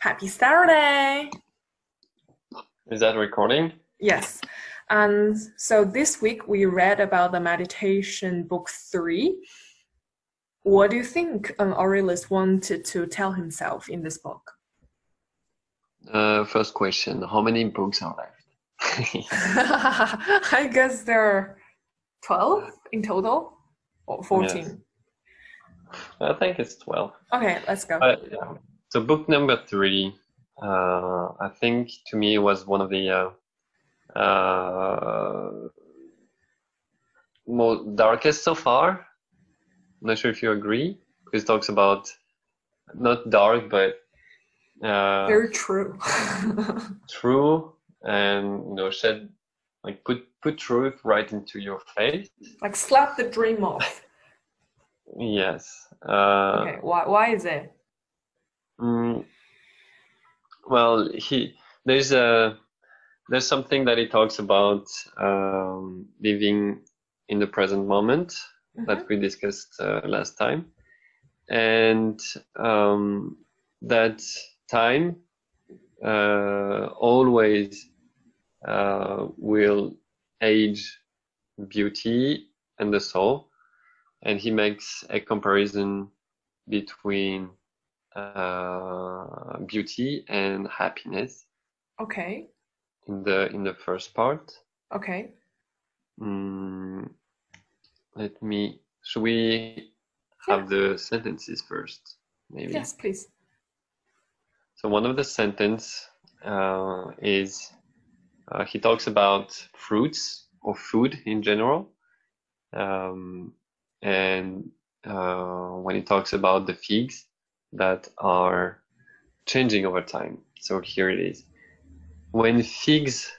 Happy Saturday! Is that recording? Yes. And so this week we read about the meditation book three. What do you think um, Aurelius wanted to tell himself in this book? Uh, first question How many books are left? I guess there are 12 in total or 14. Yes. I think it's 12. Okay, let's go. Uh, yeah. So, book number three, uh, I think to me was one of the uh, uh, more darkest so far. I'm not sure if you agree, because it talks about not dark, but uh, Very true. true and you know shed like put put truth right into your face like slap the dream off. yes uh Okay, why, why is it? Mm, well he there's a there's something that he talks about um living in the present moment that we discussed uh, last time and um that time uh, always uh, will age beauty and the soul. And he makes a comparison between uh, beauty and happiness Okay, in the in the first part. okay. Mm, let me. Should we have the sentences first? Maybe. Yes, please. So one of the sentence uh, is uh, he talks about fruits or food in general, um, and uh, when he talks about the figs that are changing over time. So here it is. When figs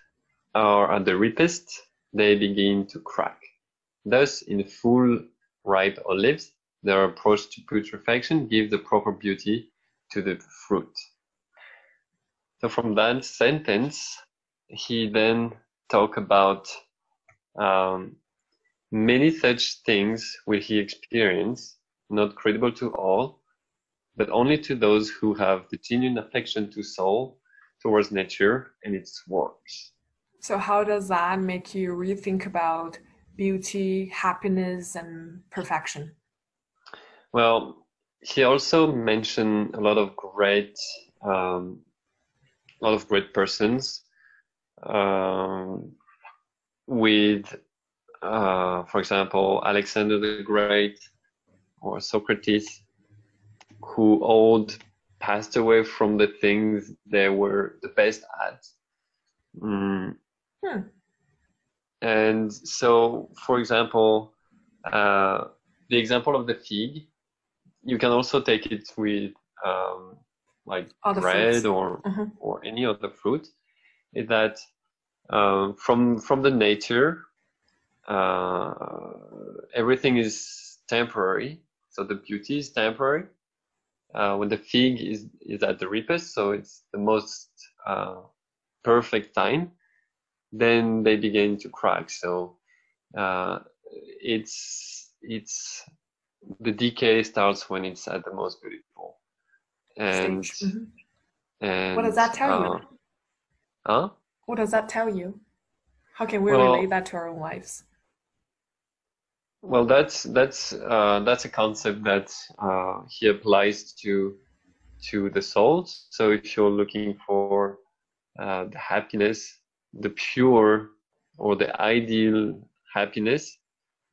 are at the ripest, they begin to crack. Thus, in full ripe olives, their approach to putrefaction gives the proper beauty to the fruit. So from that sentence, he then talk about um, many such things will he experience, not credible to all, but only to those who have the genuine affection to soul towards nature and its works. So, how does that make you rethink about beauty, happiness, and perfection? Well, he also mentioned a lot of great, um, a lot of great persons um, with, uh, for example, Alexander the Great or Socrates, who all passed away from the things they were the best at. Mm. Hmm. And so, for example, uh, the example of the fig, you can also take it with um, like bread fruits. or Mhm. or any other fruit. Is that um, from from the nature, uh, everything is temporary. So the beauty is temporary. Uh, when the fig is is at the ripest, so it's the most uh, perfect time, then they begin to crack. So uh, it's it's the decay starts when it's at the most beautiful. And. Mhm. and What does that tell you? uh, Huh? What does that tell you? How can we Well- relate that to our own lives? Well, that's that's uh, that's a concept that uh, he applies to to the soul. So if you're looking for uh, the happiness, the pure or the ideal happiness,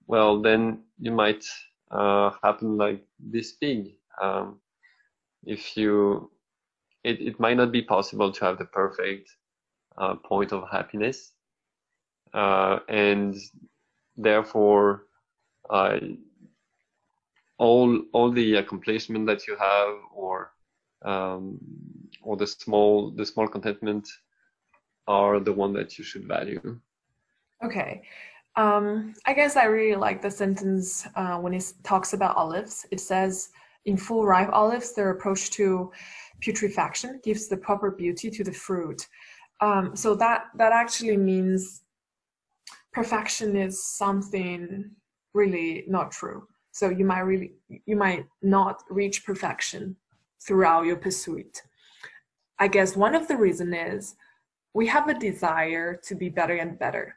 well, then you might uh, happen like this pig. Um, if you, it, it might not be possible to have the perfect uh, point of happiness, uh, and therefore all all the accomplishment that you have or um, or the small the small contentment are the one that you should value Okay. Um, I guess I really like the sentence uh, when it talks about olives. It says, in full ripe olives, their approach to putrefaction gives the proper beauty to the fruit. Um, so that that actually means perfection is something really not true. So you might really you might not reach perfection throughout your pursuit. I guess one of the reason is we have a desire to be better and better.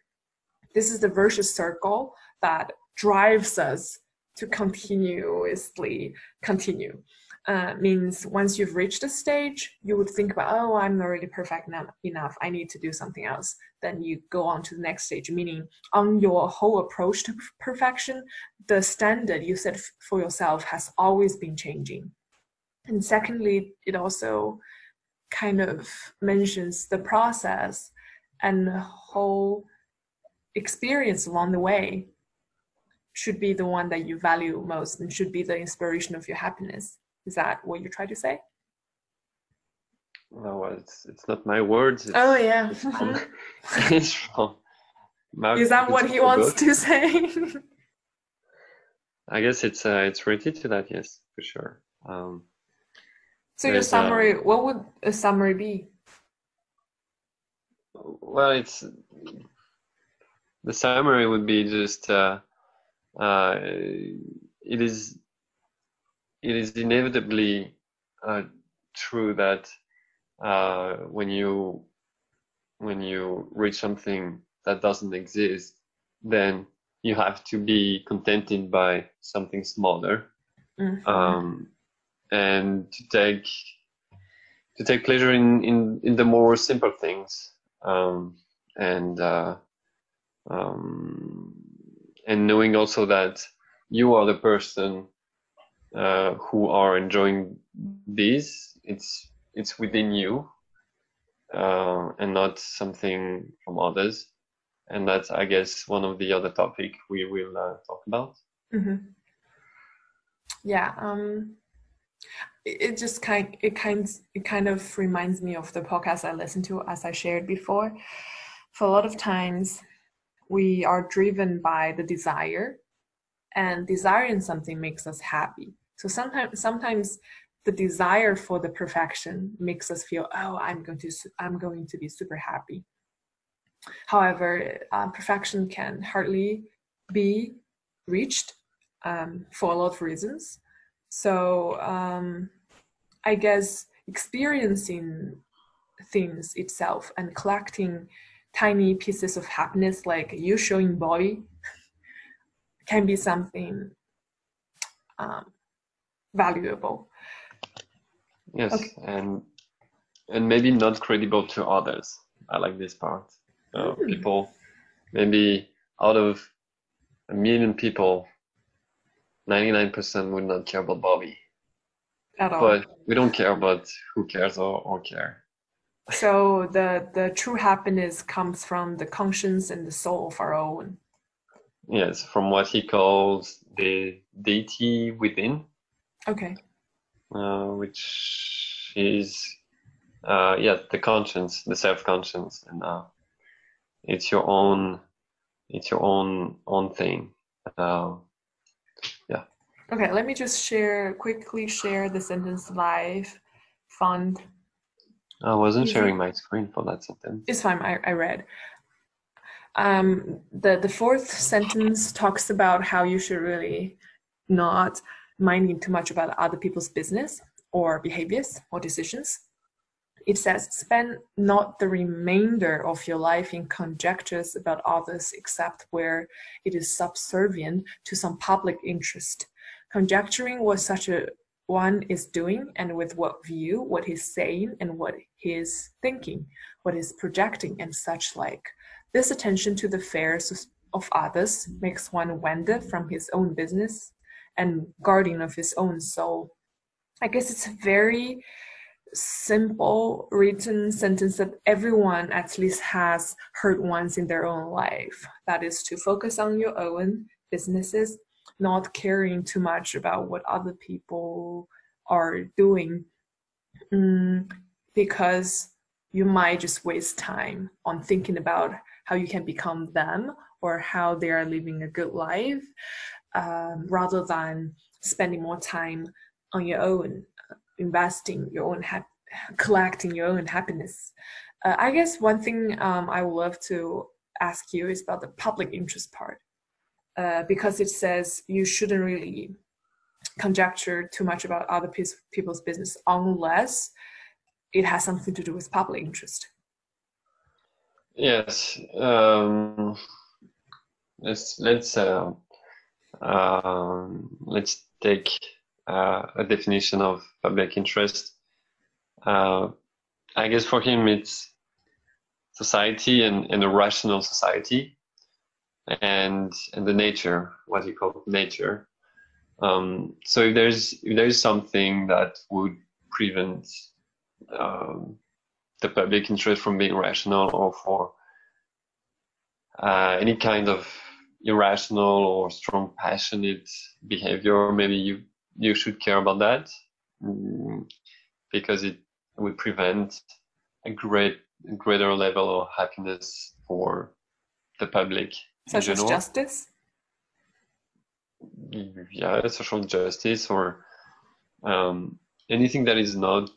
This is the virtuous circle that drives us to continuously continue. Uh, means once you've reached a stage, you would think about, oh, I'm already perfect enough. I need to do something else. Then you go on to the next stage, meaning on your whole approach to perfection, the standard you set for yourself has always been changing. And secondly, it also kind of mentions the process and the whole experience along the way should be the one that you value most and should be the inspiration of your happiness. Is that what you try to say? No, it's it's not my words. It's, oh yeah. It's from, it's from Is that what he wants book. to say? I guess it's uh, it's related to that. Yes, for sure. Um, so your summary, a, what would a summary be? Well, it's the summary would be just uh, uh, it is it is inevitably uh, true that uh, when you when you reach something that doesn't exist, then you have to be contented by something smaller. Mm-hmm. Um, and to take to take pleasure in in, in the more simple things um, and uh, um, and knowing also that you are the person uh, who are enjoying these it's it's within you uh, and not something from others and that's i guess one of the other topic we will uh, talk about mm-hmm. yeah um it just kind it kind it kind of reminds me of the podcast I listened to as I shared before. For a lot of times, we are driven by the desire, and desiring something makes us happy. So sometimes sometimes the desire for the perfection makes us feel, oh, I'm going to I'm going to be super happy. However, uh, perfection can hardly be reached um, for a lot of reasons. So um, I guess experiencing things itself and collecting tiny pieces of happiness like you showing Bobby can be something um, valuable. Yes, okay. and and maybe not credible to others. I like this part. Uh, mm. People, maybe out of a million people, 99% would not care about Bobby. At all. But we don't care about who cares or, or care. So the the true happiness comes from the conscience and the soul of our own. Yes, from what he calls the deity within. Okay. Uh, which is uh, yeah the conscience, the self conscience, and uh, it's your own it's your own own thing. Uh, yeah. Okay, let me just share quickly share the sentence live fund. I wasn't sharing my screen for that sentence. It's fine. I, I read. Um, the the fourth sentence talks about how you should really not minding too much about other people's business or behaviors or decisions. It says, spend not the remainder of your life in conjectures about others except where it is subservient to some public interest conjecturing what such a one is doing and with what view, what he's saying and what he's thinking, what he's projecting and such like. This attention to the affairs of others makes one wander from his own business and guardian of his own soul. I guess it's a very simple written sentence that everyone at least has heard once in their own life. That is to focus on your own businesses not caring too much about what other people are doing mm, because you might just waste time on thinking about how you can become them or how they are living a good life um, rather than spending more time on your own investing your own collecting your own happiness uh, i guess one thing um, i would love to ask you is about the public interest part uh, because it says you shouldn't really conjecture too much about other people's business unless it has something to do with public interest. Yes. Um, let's let's uh, um, let's take uh, a definition of public interest. Uh, I guess for him it's society and, and a rational society and and the nature, what he called nature. Um, so if there's if there's something that would prevent um, the public interest from being rational or for uh, any kind of irrational or strong passionate behavior, maybe you you should care about that mm, because it would prevent a great greater level of happiness for the public social justice? Yeah social justice or um, anything that is not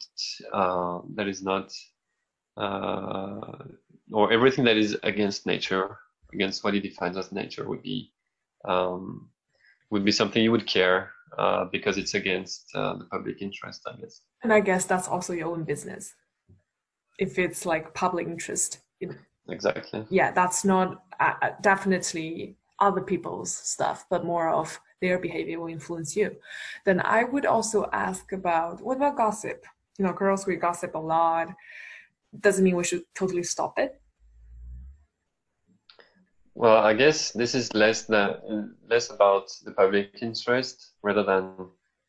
uh, that is not uh, or everything that is against nature against what he defines as nature would be um, would be something you would care uh, because it's against uh, the public interest i guess. And i guess that's also your own business. If it's like public interest exactly. Yeah that's not uh, uh, definitely other people's stuff but more of their behavior will influence you. Then i would also ask about what about gossip? You know girls we gossip a lot doesn't mean we should totally stop it well i guess this is less than less about the public interest rather than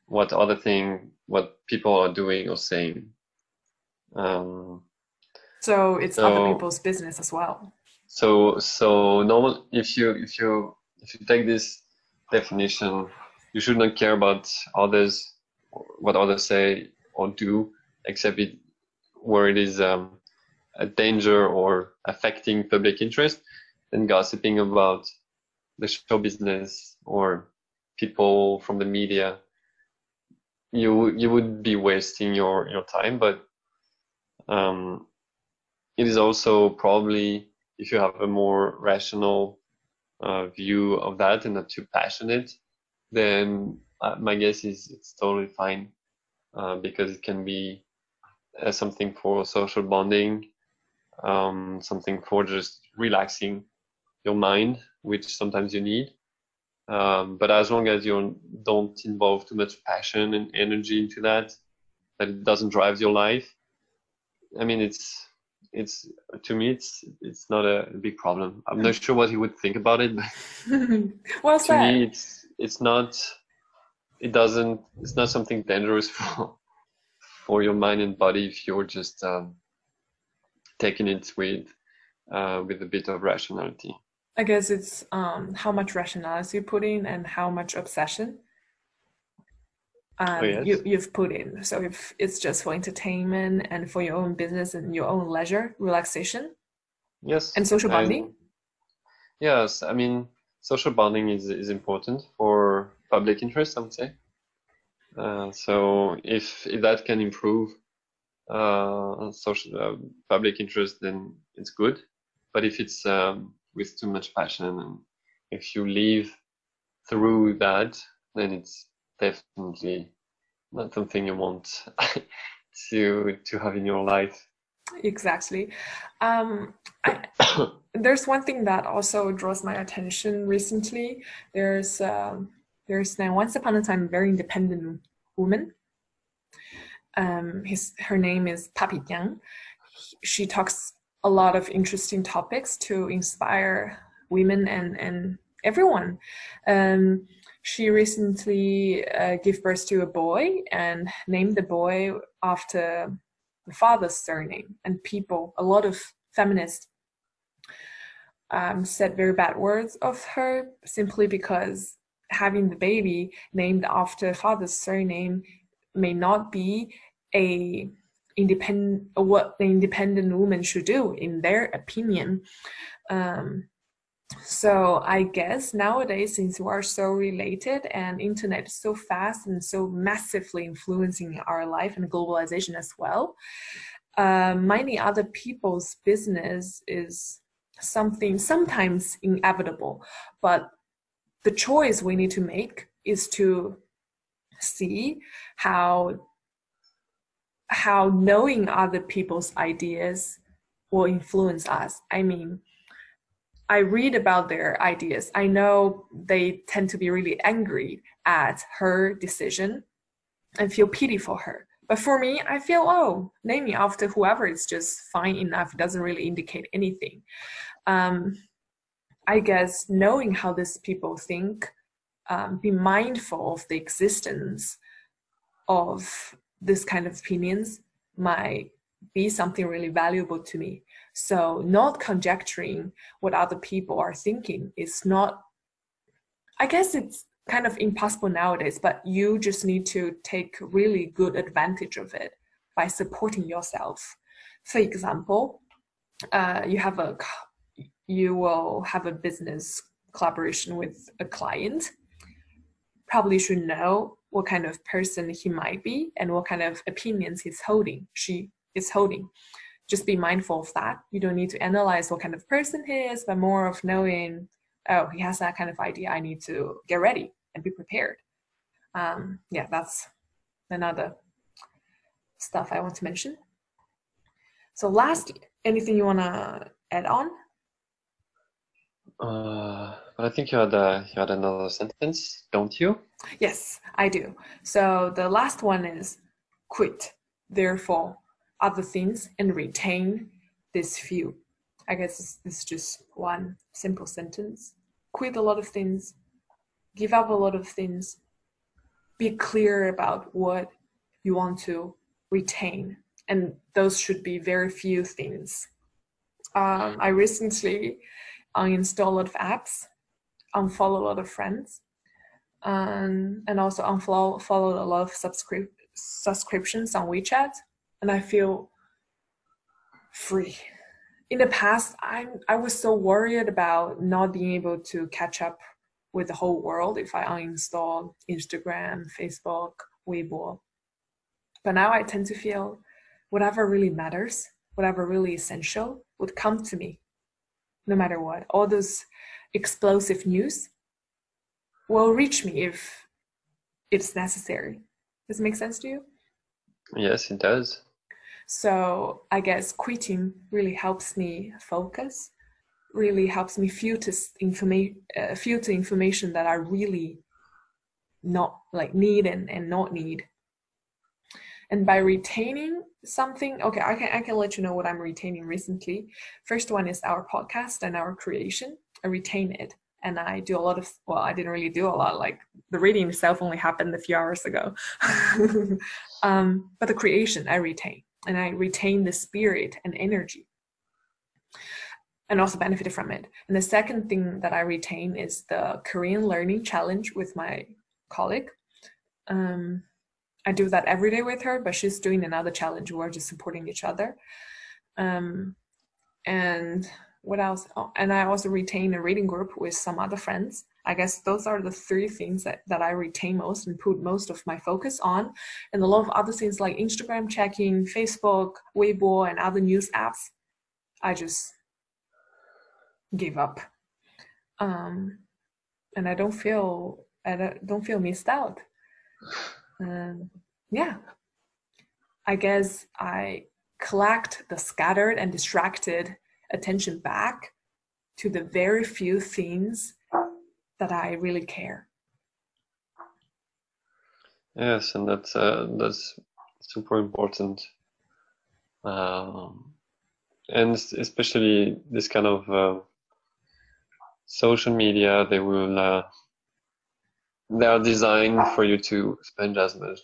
what other thing what people are doing or saying um, so it's so, other people's business as well. So so normal if you if you if you take this definition, you should not care about others, what others say or do, except it where it is um, a danger or affecting public interest. Then gossiping about the show business or people from the media, you you would be wasting your your time. But um, it is also probably if you have a more rational uh, view of that and not too passionate, then uh, my guess is it's totally fine uh, because it can be uh, something for social bonding, um, something for just relaxing your mind, which sometimes you need. Um, but as long as you don't involve too much passion and energy into that, that it doesn't drive your life, I mean, it's it's to me it's it's not a big problem. I'm not sure what he would think about it, but well to me it's it's not it doesn't it's not something dangerous for for your mind and body if you're just um, taking it with uh, with a bit of rationality. I guess it's um, how much rationality you put in and how much obsession um, oh, yes. you, you've put in. So if it's just for entertainment and for your own business and your own leisure, relaxation. Yes. And social bonding. yes, I mean social bonding is is important for public interest. I would say. Uh, so if if that can improve uh, social uh, public interest, then it's good. But if it's um, with too much passion and if you leave through that, then it's definitely not something you want to to have in your life. Exactly. Um, I, there's one thing that also draws my attention recently. There's um, there's now once upon a time a very independent woman um, his her name is Papi Jiang. she talks a lot of interesting topics to inspire women and and everyone um, she recently uh, gave birth to a boy and named the boy after the father's surname. And people, a lot of feminists, um, said very bad words of her simply because having the baby named after father's surname may not be a independent what the independent woman should do in their opinion. Um, so i guess nowadays since we are so related and internet is so fast and so massively influencing our life and globalization as well uh, minding other people's business is something sometimes inevitable but the choice we need to make is to see how how knowing other people's ideas will influence us. I mean, I read about their ideas. I know they tend to be really angry at her decision and feel pity for her. But for me, I feel, oh, naming after whoever is just fine enough. Doesn't really indicate anything. Um, I guess knowing how these people think, um, be mindful of the existence of this kind of opinions might be something really valuable to me. So not conjecturing what other people are thinking is not I guess it's kind of impossible nowadays, but you just need to take really good advantage of it by supporting yourself. For example, uh, you have a you will have a business collaboration with a client. Probably should know what kind of person he might be and what kind of opinions he's holding, she is holding. Just be mindful of that. You don't need to analyze what kind of person he is, but more of knowing oh, he has that kind of idea. I need to get ready and be prepared. Um, yeah, that's another stuff I want to mention. So, lastly, anything you want to add on? Uh, but I think you had a, you had another sentence, don't you? Yes, I do. So the last one is quit, therefore, other things and retain this few. I guess it's, it's just one simple sentence. Quit a lot of things, give up a lot of things, be clear about what you want to retain. And those should be very few things. Um, I recently uninstalled a lot of apps, unfollow a lot of friends, um, and also unfollow follow a lot of subscri- subscriptions on WeChat, and I feel free. In the past i i was so worried about not being able to catch up with the whole world if i uninstall instagram facebook weibo. But now i tend to feel whatever really matters whatever really essential would come to me no matter what. All those explosive news will reach me if it's necessary. Does it make sense to you? Yes it does. So I guess quitting really helps me focus, really helps me filter information, uh, filter information that I really not like need and, and not need. And by retaining something, okay, I can I can let you know what I'm retaining recently. First one is our podcast and our creation. I retain it and I do a lot of well, I didn't really do a lot. Like the reading itself only happened a few hours ago, um, but the creation I retain and I retain the spirit and energy and also benefited from it. And the second thing that I retain is the Korean learning challenge with my colleague. Um, I do that every day with her, but she's doing another challenge. We're just supporting each other. Um, and what else? Oh, and I also retain a reading group with some other friends. I guess those are the three things that, that I retain most and put most of my focus on. And a lot of other things like Instagram checking, Facebook, Weibo, and other news apps, I just give up. Um, and I don't feel I don't feel missed out. Um, yeah, I guess I collect the scattered and distracted attention back to the very few things that I really care. Yes, and that's uh, that's super important, um, and especially this kind of uh, social media. They will uh, they are designed for you to spend as much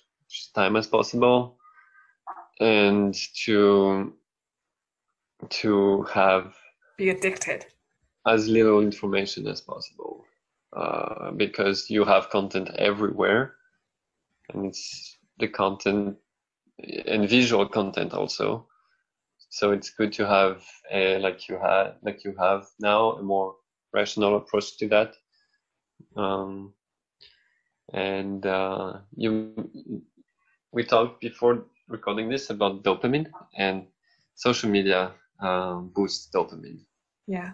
time as possible, and to to have be addicted. as little information as possible uh, because you have content everywhere and it's the content and visual content also. So it's good to have a, like you had like you have now a more rational approach to that. Um, and uh, you we talked before recording this about dopamine and social media um, boosts dopamine. Yeah.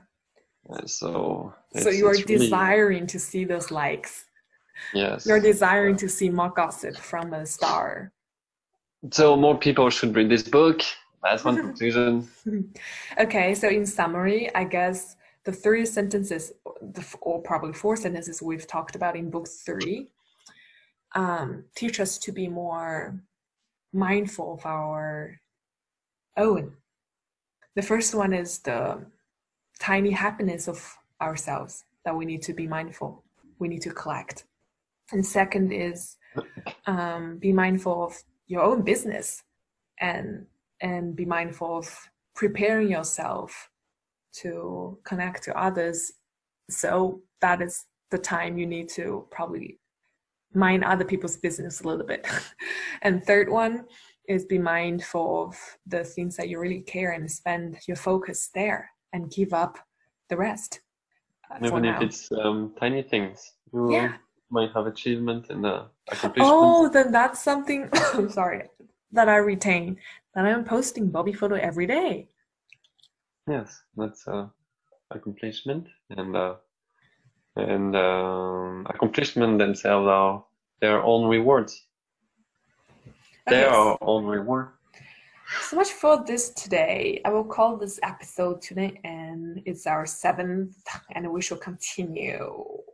So so you are desiring really... to see those likes. Yes. You're desiring to see more gossip from a star. So more people should read this book. That's one conclusion. okay, so in summary, I guess the three sentences, or probably four sentences we've talked about in book three, um, teach us to be more mindful of our own. The first one is the tiny happiness of ourselves that we need to be mindful. We need to collect. And second is um, be mindful of your own business and and be mindful of preparing yourself to connect to others. So that is the time you need to probably mind other people's business a little bit. and third one is be mindful of the things that you really care and spend your focus there and give up the rest. Uh, Even if it's um, tiny things. You yeah. might have achievement and uh, accomplishment. Oh, then that's something, I'm sorry, that I retain. That I'm posting Bobby photo every day. Yes, that's uh, accomplishment and uh, and um, accomplishment themselves are their own rewards. Okay. Their own reward. So much for this today. I will call this episode to the end. It's our seventh, and we shall continue.